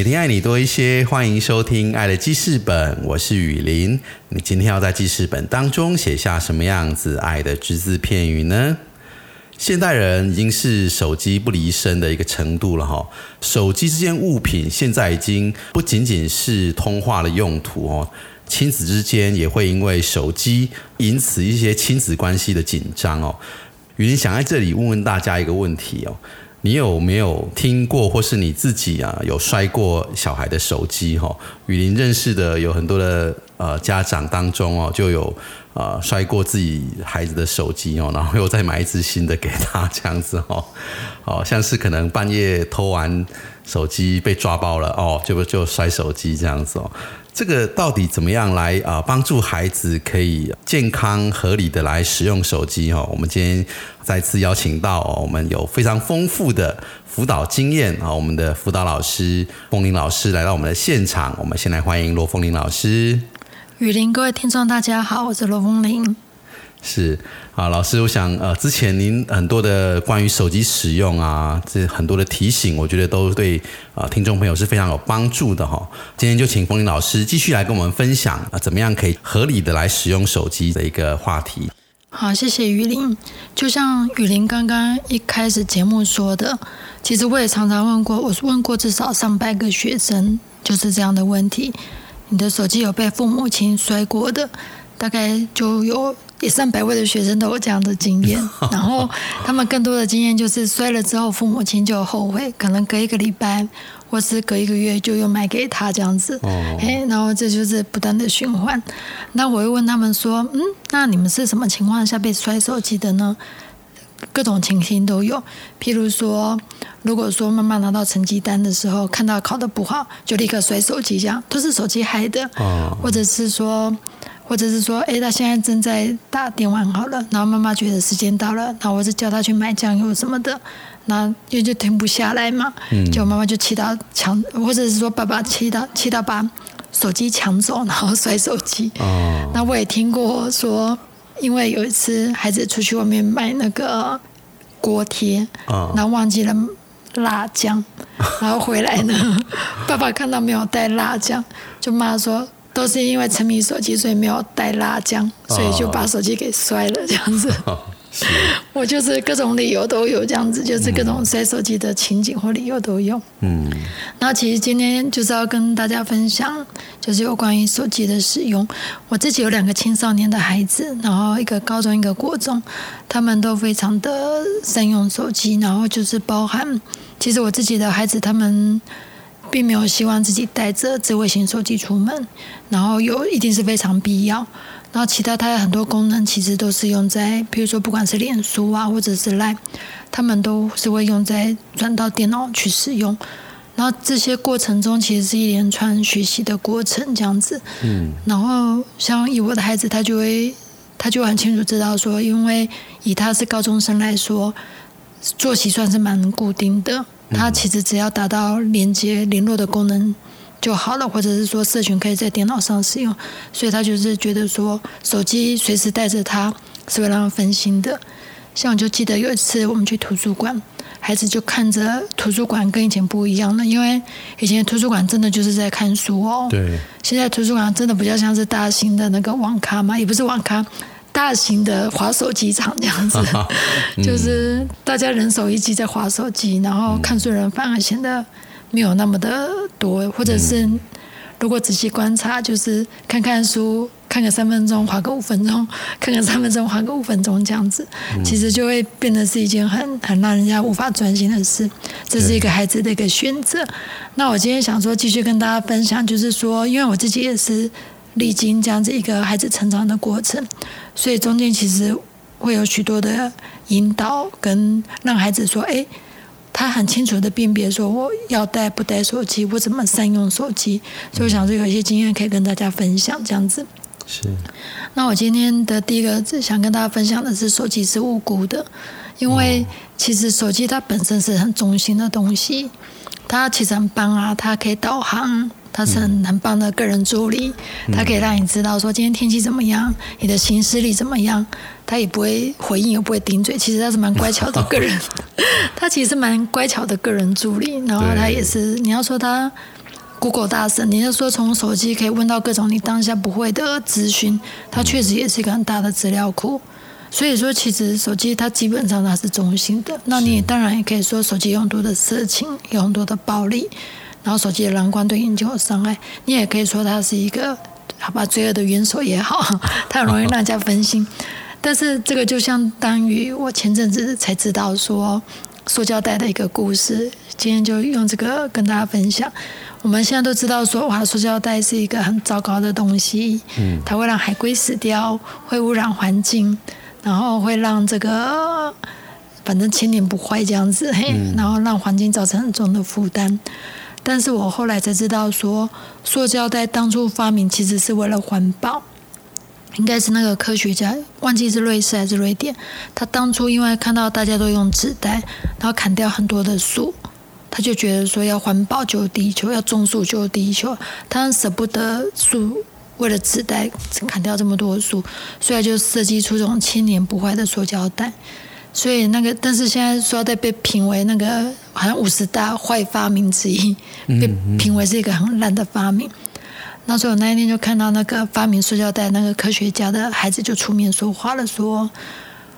每天爱你多一些，欢迎收听《爱的记事本》，我是雨林。你今天要在记事本当中写下什么样子爱的只字片语呢？现代人已经是手机不离身的一个程度了哈。手机这件物品现在已经不仅仅是通话的用途哦，亲子之间也会因为手机引起一些亲子关系的紧张哦。雨林想在这里问问大家一个问题哦。你有没有听过，或是你自己啊有摔过小孩的手机？哈，雨林认识的有很多的呃家长当中哦，就有呃摔过自己孩子的手机哦，然后又再买一只新的给他这样子哦，哦，像是可能半夜偷完手机被抓包了哦，就就摔手机这样子哦。这个到底怎么样来啊帮助孩子可以健康合理的来使用手机？哈，我们今天再次邀请到我们有非常丰富的辅导经验啊，我们的辅导老师风林老师来到我们的现场。我们先来欢迎罗凤林老师。雨林，各位听众大家好，我是罗凤林。是啊，老师，我想呃，之前您很多的关于手机使用啊，这很多的提醒，我觉得都对啊听众朋友是非常有帮助的哈。今天就请风铃老师继续来跟我们分享啊，怎么样可以合理的来使用手机的一个话题。好，谢谢雨林。就像雨林刚刚一开始节目说的，其实我也常常问过，我问过至少上百个学生，就是这样的问题：你的手机有被父母亲摔过的？大概就有。也上百位的学生都有这样的经验，然后他们更多的经验就是摔了之后，父母亲就后悔，可能隔一个礼拜或是隔一个月就又买给他这样子，哎，然后这就是不断的循环。那我会问他们说，嗯，那你们是什么情况下被摔手机的呢？各种情形都有，譬如说，如果说妈妈拿到成绩单的时候，看到考得不好，就立刻摔手机，这样都是手机害的，或者是说。或者是说，哎，他现在正在打电玩好了，然后妈妈觉得时间到了，然后我就叫他去买酱油什么的，那因为就停不下来嘛，就妈妈就气到抢，或者是说爸爸气到气到把手机抢走，然后摔手机。哦，那我也听过说，因为有一次孩子出去外面买那个锅贴，然后忘记了辣酱，然后回来呢，爸爸看到没有带辣酱，就骂说。都是因为沉迷手机，所以没有带辣酱，所以就把手机给摔了这样子。我就是各种理由都有这样子，就是各种摔手机的情景或理由都有。嗯，那其实今天就是要跟大家分享，就是有关于手机的使用。我自己有两个青少年的孩子，然后一个高中，一个国中，他们都非常的善用手机，然后就是包含，其实我自己的孩子他们。并没有希望自己带着智慧型手机出门，然后有一定是非常必要。然后其他它的很多功能其实都是用在，比如说不管是脸书啊，或者是 Line，他们都是会用在转到电脑去使用。然后这些过程中其实是一连串学习的过程，这样子。嗯。然后像以我的孩子，他就会他就很清楚知道说，因为以他是高中生来说，作息算是蛮固定的。它其实只要达到连接联络的功能就好了，或者是说社群可以在电脑上使用，所以他就是觉得说手机随时带着它是会让他分心的。像我就记得有一次我们去图书馆，孩子就看着图书馆跟以前不一样了，因为以前图书馆真的就是在看书哦，对，现在图书馆真的比较像是大型的那个网咖嘛，也不是网咖。大型的滑手机场这样子，就是大家人手一机在滑手机，然后看书人反而显得没有那么的多，或者是如果仔细观察，就是看看书，看个三分钟，滑个五分钟，看个三分钟，滑个五分钟这样子，其实就会变得是一件很很让人家无法专心的事。这是一个孩子的一个选择。那我今天想说，继续跟大家分享，就是说，因为我自己也是。历经这样子一个孩子成长的过程，所以中间其实会有许多的引导，跟让孩子说：“哎，他很清楚的辨别说我要带不带手机，我怎么善用手机。所以我想说有一些经验可以跟大家分享，这样子。是，那我今天的第一个想跟大家分享的是，手机是无辜的，因为其实手机它本身是很中心的东西，它其实很棒啊，它可以导航，它是很很棒的个人助理，他可以让你知道说今天天气怎么样，你的行事力怎么样，他也不会回应，也不会顶嘴，其实他是蛮乖巧的个人，他其实蛮乖巧的个人助理，然后他也是你要说他。Google 大神，你要说从手机可以问到各种你当下不会的资讯，它确实也是一个很大的资料库。所以说，其实手机它基本上它是中性的。那你当然也可以说手机有很多的色情，有很多的暴力，然后手机的蓝光对眼睛有伤害。你也可以说它是一个好吧，罪恶的元首也好，它很容易让人家分心。但是这个就相当于我前阵子才知道说塑胶袋的一个故事，今天就用这个跟大家分享。我们现在都知道说，哇，塑胶袋是一个很糟糕的东西，嗯，它会让海龟死掉，会污染环境，然后会让这个反正千年不坏这样子，嘿，然后让环境造成很重的负担。但是我后来才知道说，塑胶袋当初发明其实是为了环保，应该是那个科学家忘记是瑞士还是瑞典，他当初因为看到大家都用纸袋，然后砍掉很多的树。他就觉得说要环保救地球，要种树救地球，他舍不得树，为了纸袋砍掉这么多树，所以就设计出这种千年不坏的塑胶袋。所以那个，但是现在塑料袋被评为那个好像五十大坏发明之一，被评为是一个很烂的发明。那时候我那一天就看到那个发明塑胶袋那个科学家的孩子就出面说话了，说。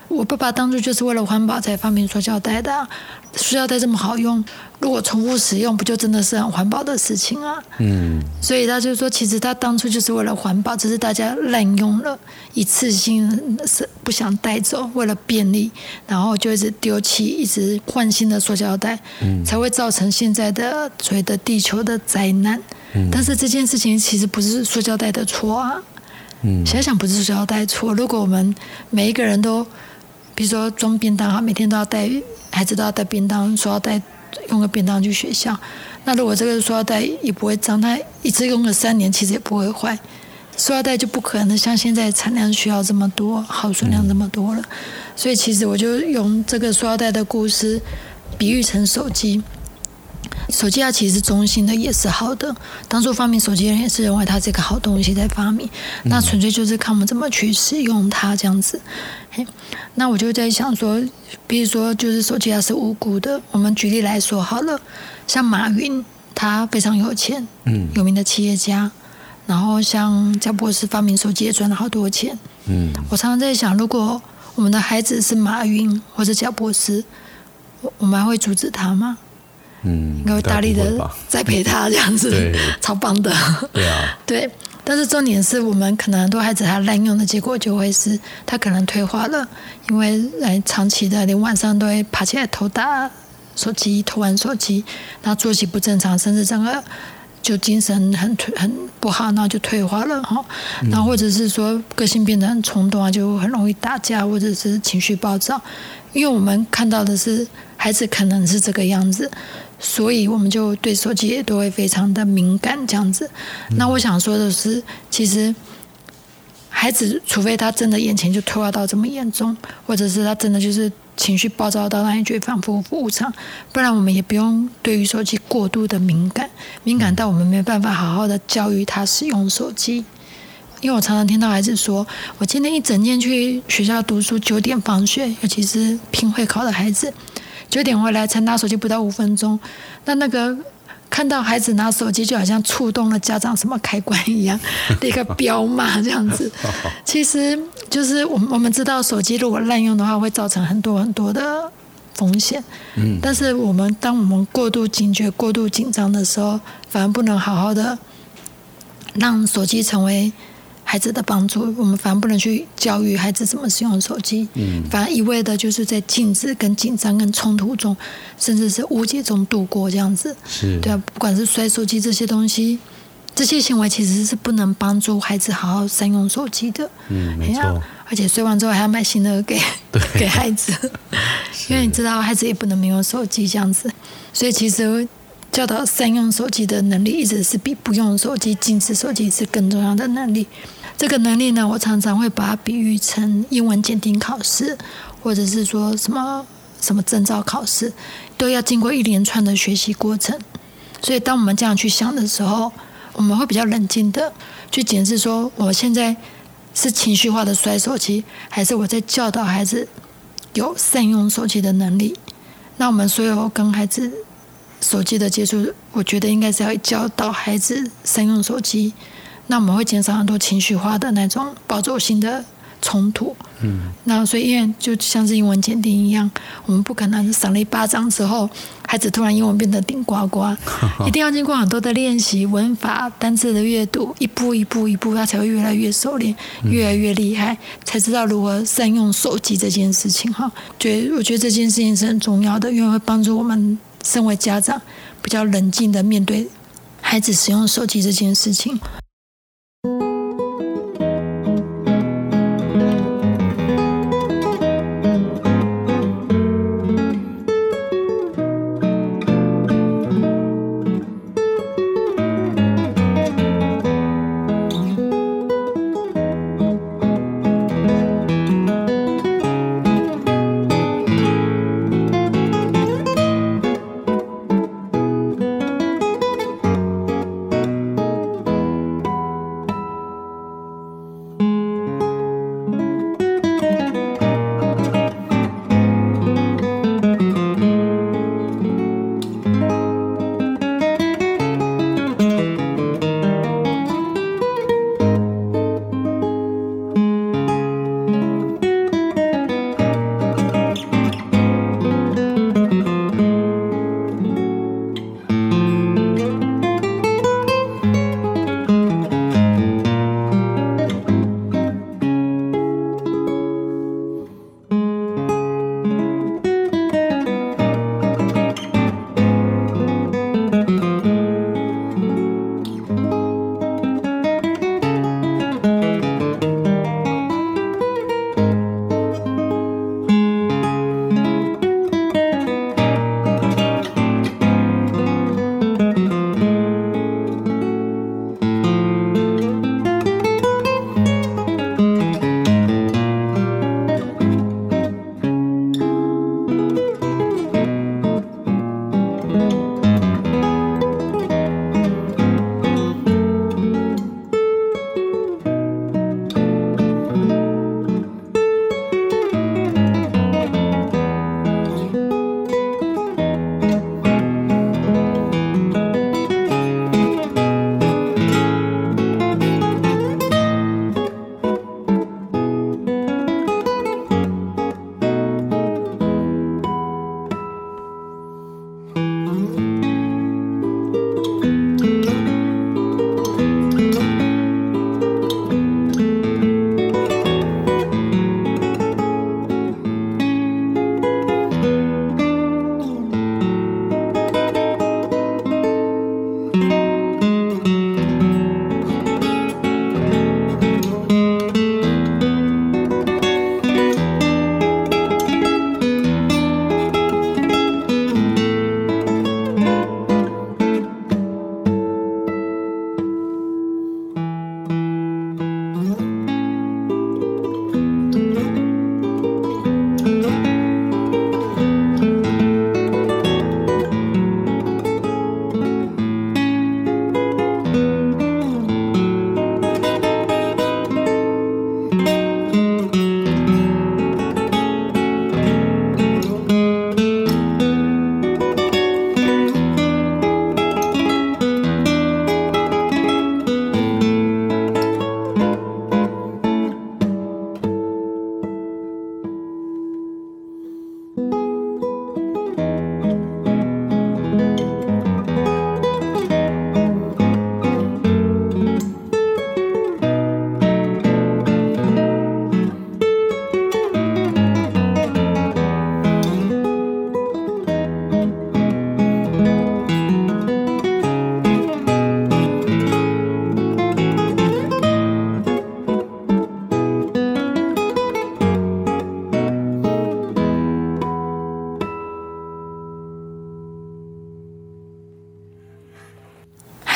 我爸爸当初就是为了环保才发明塑胶袋的，塑胶袋这么好用，如果重复使用，不就真的是很环保的事情啊？嗯，所以他就说，其实他当初就是为了环保，只是大家滥用了，一次性是不想带走，为了便利，然后就一直丢弃，一直换新的塑胶袋，嗯，才会造成现在的所谓的地球的灾难。嗯，但是这件事情其实不是塑胶袋的错啊。嗯，想想不是塑胶袋错，如果我们每一个人都比如说装便当哈，每天都要带孩子都要带便当，说要带用个便当去学校。那如果这个塑料袋也不会脏，它一次用个三年，其实也不会坏。塑料袋就不可能像现在产量需要这么多，耗损量这么多了。所以其实我就用这个塑料袋的故事比喻成手机。手机它其实中性的，也是好的。当初发明手机的人也是认为它是一个好东西在发明，那纯粹就是看我们怎么去使用它这样子。嘿，那我就在想说，比如说就是手机它是无辜的。我们举例来说好了，像马云，他非常有钱，嗯，有名的企业家。然后像贾博士发明手机也赚了好多钱，嗯。我常常在想，如果我们的孩子是马云或者贾博士，我我们还会阻止他吗？嗯，应该会大力的栽培他这样子，超棒的。对啊，对。但是重点是我们可能很多孩子他滥用的结果就会是他可能退化了，因为来长期的连晚上都会爬起来偷打手机、偷玩手机，然后作息不正常，甚至整个就精神很退很不好，然后就退化了哈。然后或者是说个性变得很冲动啊，就很容易打架，或者是情绪暴躁。因为我们看到的是孩子可能是这个样子。所以我们就对手机也都会非常的敏感，这样子。那我想说的是，其实孩子除非他真的眼前就退化到这么严重，或者是他真的就是情绪暴躁到让你觉得反复无常，不然我们也不用对于手机过度的敏感，敏感到我们没办法好好的教育他使用手机。因为我常常听到孩子说：“我今天一整天去学校读书，九点放学，尤其是拼会考的孩子。”九点回来才拿手机不到五分钟，那那个看到孩子拿手机就好像触动了家长什么开关一样，一个彪骂这样子。其实就是我们我们知道手机如果滥用的话会造成很多很多的风险。嗯。但是我们当我们过度警觉、过度紧张的时候，反而不能好好的让手机成为。孩子的帮助，我们反而不能去教育孩子怎么使用手机，嗯，反而一味的就是在禁止、跟紧张、跟冲突中，甚至是误解中度过这样子。是，对啊，不管是摔手机这些东西，这些行为其实是不能帮助孩子好好善用手机的。嗯，没错。而且摔完之后还要买新的给 给孩子，因为你知道孩子也不能没有手机这样子，所以其实教导善用手机的能力，一直是比不用手机、禁止手机是更重要的能力。这个能力呢，我常常会把它比喻成英文检定考试，或者是说什么什么证照考试，都要经过一连串的学习过程。所以，当我们这样去想的时候，我们会比较冷静的去检视说，我现在。是情绪化的摔手机，还是我在教导孩子有善用手机的能力？那我们所有跟孩子手机的接触，我觉得应该是要教导孩子善用手机。那我们会减少很多情绪化的那种暴走性的。冲突，嗯，那所以因为就像是英文检定一样，我们不可能赏了一巴掌之后，孩子突然英文变得顶呱呱，一定要经过很多的练习，文法、单词的阅读，一步一步一步，他才会越来越熟练，越来越厉害，才知道如何善用手机这件事情。哈，觉我觉得这件事情是很重要的，因为会帮助我们身为家长比较冷静的面对孩子使用手机这件事情。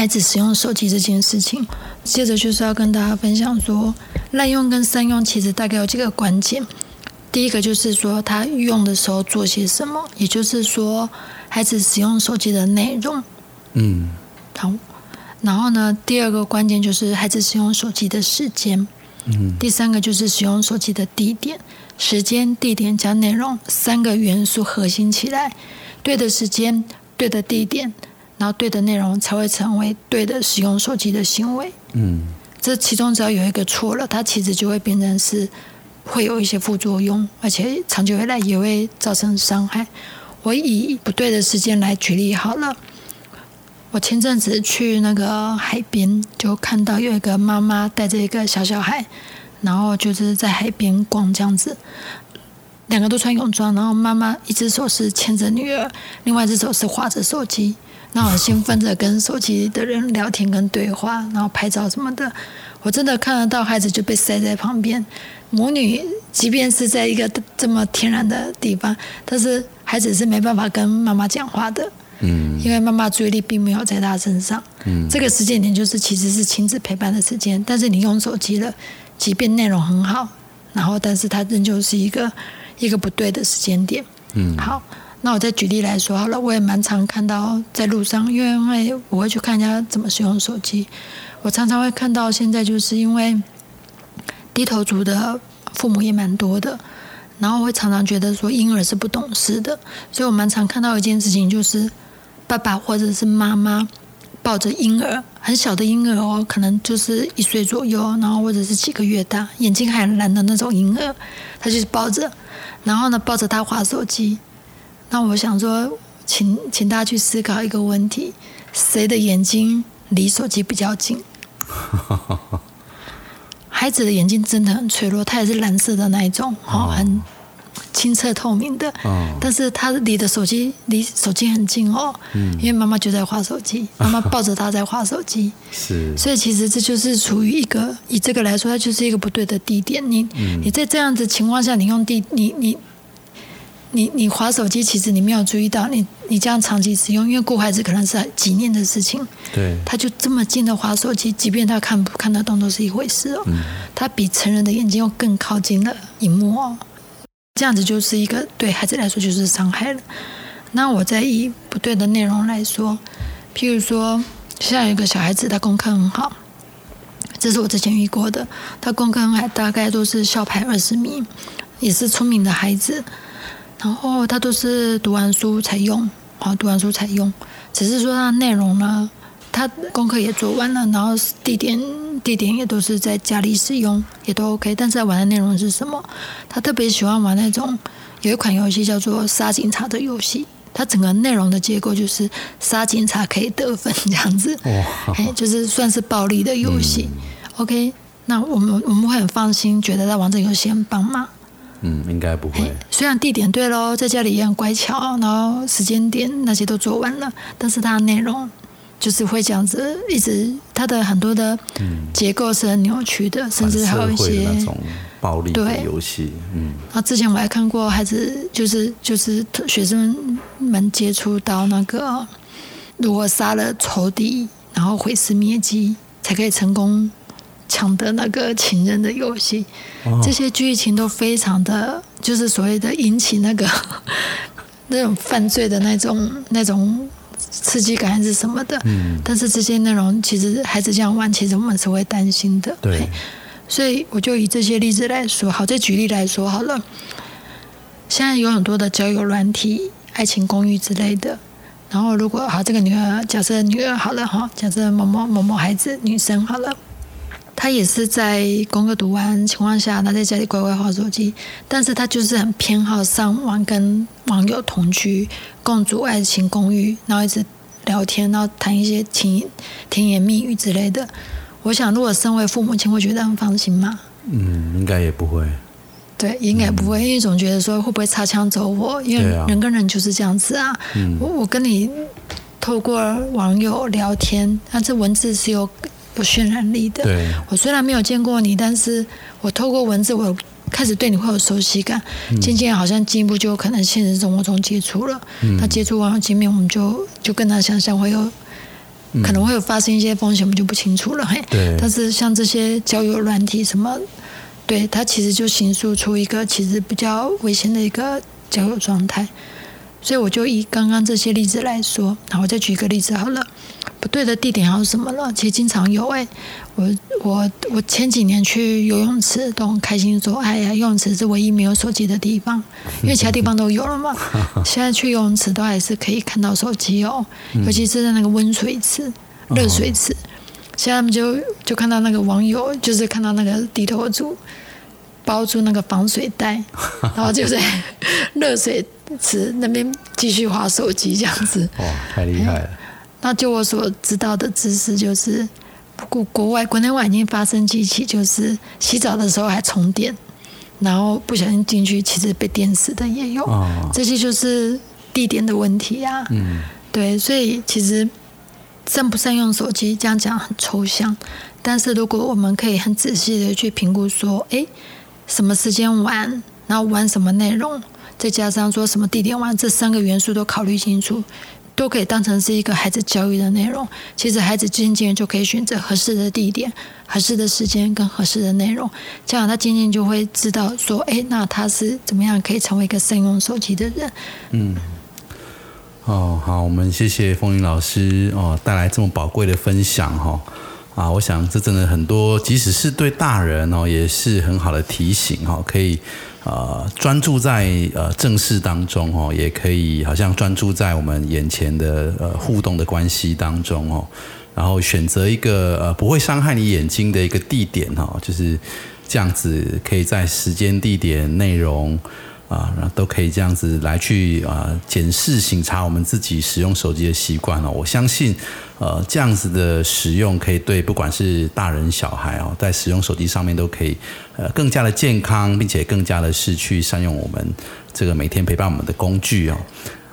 孩子使用手机这件事情。接着就是要跟大家分享说，滥用跟善用其实大概有几个关键。第一个就是说他用的时候做些什么，也就是说孩子使用手机的内容。嗯，好。然后呢，第二个关键就是孩子使用手机的时间。嗯，第三个就是使用手机的地点，时间、地点加内容三个元素核心起来，对的时间、对的地点，然后对的内容，才会成为对的使用手机的行为。嗯，这其中只要有一个错了，它其实就会变成是会有一些副作用，而且长久以来也会造成伤害。我以不对的时间来举例好了。我前阵子去那个海边，就看到有一个妈妈带着一个小小孩，然后就是在海边逛这样子。两个都穿泳装，然后妈妈一只手是牵着女儿，另外一只手是划着手机，那很兴奋着跟手机的人聊天跟对话，然后拍照什么的。我真的看得到孩子就被塞在旁边，母女即便是在一个这么天然的地方，但是孩子是没办法跟妈妈讲话的。嗯，因为妈妈注意力并没有在他身上。嗯，这个时间点就是其实是亲子陪伴的时间，但是你用手机了，即便内容很好，然后但是它仍旧是一个一个不对的时间点。嗯，好，那我再举例来说好了，我也蛮常看到在路上，因为我会去看人家怎么使用手机，我常常会看到现在就是因为低头族的父母也蛮多的。然后会常常觉得说婴儿是不懂事的，所以我蛮常看到一件事情，就是爸爸或者是妈妈抱着婴儿，很小的婴儿哦，可能就是一岁左右，然后或者是几个月大，眼睛还蓝的那种婴儿，他就是抱着，然后呢抱着他划手机。那我想说，请请大家去思考一个问题：谁的眼睛离手机比较近？孩子的眼睛真的很脆弱，他也是蓝色的那一种，哦，很清澈透明的。哦，但是他离的手机离手机很近哦，嗯，因为妈妈就在划手机，妈妈抱着他在划手机，是，所以其实这就是处于一个以这个来说，它就是一个不对的地点。你你在这样子情况下，你用地你你。你你划手机，其实你没有注意到，你你这样长期使用，因为顾孩子可能是几年的事情，对，他就这么近的划手机，即便他看不看得懂都是一回事哦。嗯，他比成人的眼睛又更靠近了荧幕哦，这样子就是一个对孩子来说就是伤害了。那我再以不对的内容来说，譬如说，现在有一个小孩子，他功课很好，这是我之前遇过的，他功课很好，大概都是校排二十名，也是聪明的孩子。然后他都是读完书才用，好读完书才用。只是说他内容呢，他功课也做完了，然后地点地点也都是在家里使用，也都 OK。但是玩的内容是什么？他特别喜欢玩那种有一款游戏叫做杀警察的游戏，它整个内容的结构就是杀警察可以得分这样子，哇，哎，就是算是暴力的游戏。OK，那我们我们会很放心，觉得在玩这个游戏很棒吗？嗯，应该不会。虽然地点对喽，在家里也很乖巧，然后时间点那些都做完了，但是它的内容就是会这样子，一直它的很多的结构是很扭曲的，甚至还有一些那种暴力的游戏。嗯，那之前我还看过孩子，就是就是学生们接触到那个，如果杀了仇敌，然后毁尸灭迹，才可以成功抢得那个情人的游戏。哦这些剧情都非常的，就是所谓的引起那个 那种犯罪的那种那种刺激感还是什么的。嗯，但是这些内容其实孩子这样玩，其实我们是会担心的。对所以我就以这些例子来说，好，再举例来说好了。现在有很多的交友软体、爱情公寓之类的。然后如果好，这个女儿假设女儿好了哈，假设某某某某孩子女生好了，她也是在功课读完情况下，他在家里乖乖划手机，但是他就是很偏好上网跟网友同居，共住爱情公寓，然后一直聊天，然后谈一些情甜言蜜语之类的。我想，如果身为父母亲，会觉得很放心吗？嗯，应该也不会。对，应该不会，因为总觉得说会不会擦枪走火？因为人跟人就是这样子啊。嗯我我跟你透过网友聊天，但这文字是有有渲染力的。我虽然没有见过你，但是我透过文字，我开始对你会有熟悉感，渐渐好像进一步就可能现实生活中接触了。嗯那接触网友见面，我们就就跟他想象会有可能会有发生一些风险，我们就不清楚了。嘿，但是像这些交友软体什么，对它其实就形塑出一个其实比较危险的一个交友状态。所以我就以刚刚这些例子来说，然后我再举一个例子好了。不对的地点还有什么了？其实经常有哎、我我我前几年去游泳池都很开心说，哎呀，游泳池是唯一没有手机的地方，因为其他地方都有了嘛。现在去游泳池都还是可以看到手机哦，尤其是在那个温水池、热水池。现在他们就就看到那个网友，就是看到那个低头族包住那个防水袋，然后就在 热水池那边继续划手机这样子。哇，太厉害了！那就我所知道的知识，就是国国外国内外已经发生几起，就是洗澡的时候还充电，然后不小心进去，其实被电死的也有。哦这些就是地点的问题啊。嗯，对，所以其实善不善用手机，这样讲很抽象。但是如果我们可以很仔细的去评估，说，诶，什么时间玩，然后玩什么内容，再加上说什么地点玩，这三个元素都考虑清楚，都可以当成是一个孩子教育的内容。其实孩子渐渐就可以选择合适的地点、合适的时间跟合适的内容，这样他渐渐就会知道说，诶，那他是怎么样可以成为一个善用手机的人。嗯哦，好，我们谢谢风云老师哦，带来这么宝贵的分享哈、啊，我想这真的很多，即使是对大人哦，也是很好的提醒哈、可以呃专注在呃正事当中哦，也可以好像专注在我们眼前的呃互动的关系当中哦，然后选择一个呃不会伤害你眼睛的一个地点哈、就是这样子，可以在时间、地点、内容。啊，然后都可以这样子来去啊检视、审查我们自己使用手机的习惯哦。我相信，呃，这样子的使用可以对不管是大人小孩哦，在使用手机上面都可以呃更加的健康，并且更加的是去善用我们这个每天陪伴我们的工具哦。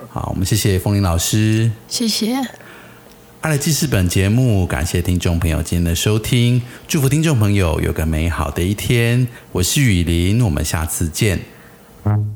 好，我们谢谢风铃老师。谢谢。爱的记事本节目，感谢听众朋友今天的收听，祝福听众朋友有个美好的一天。我是雨林，我们下次见。Mm-hmm.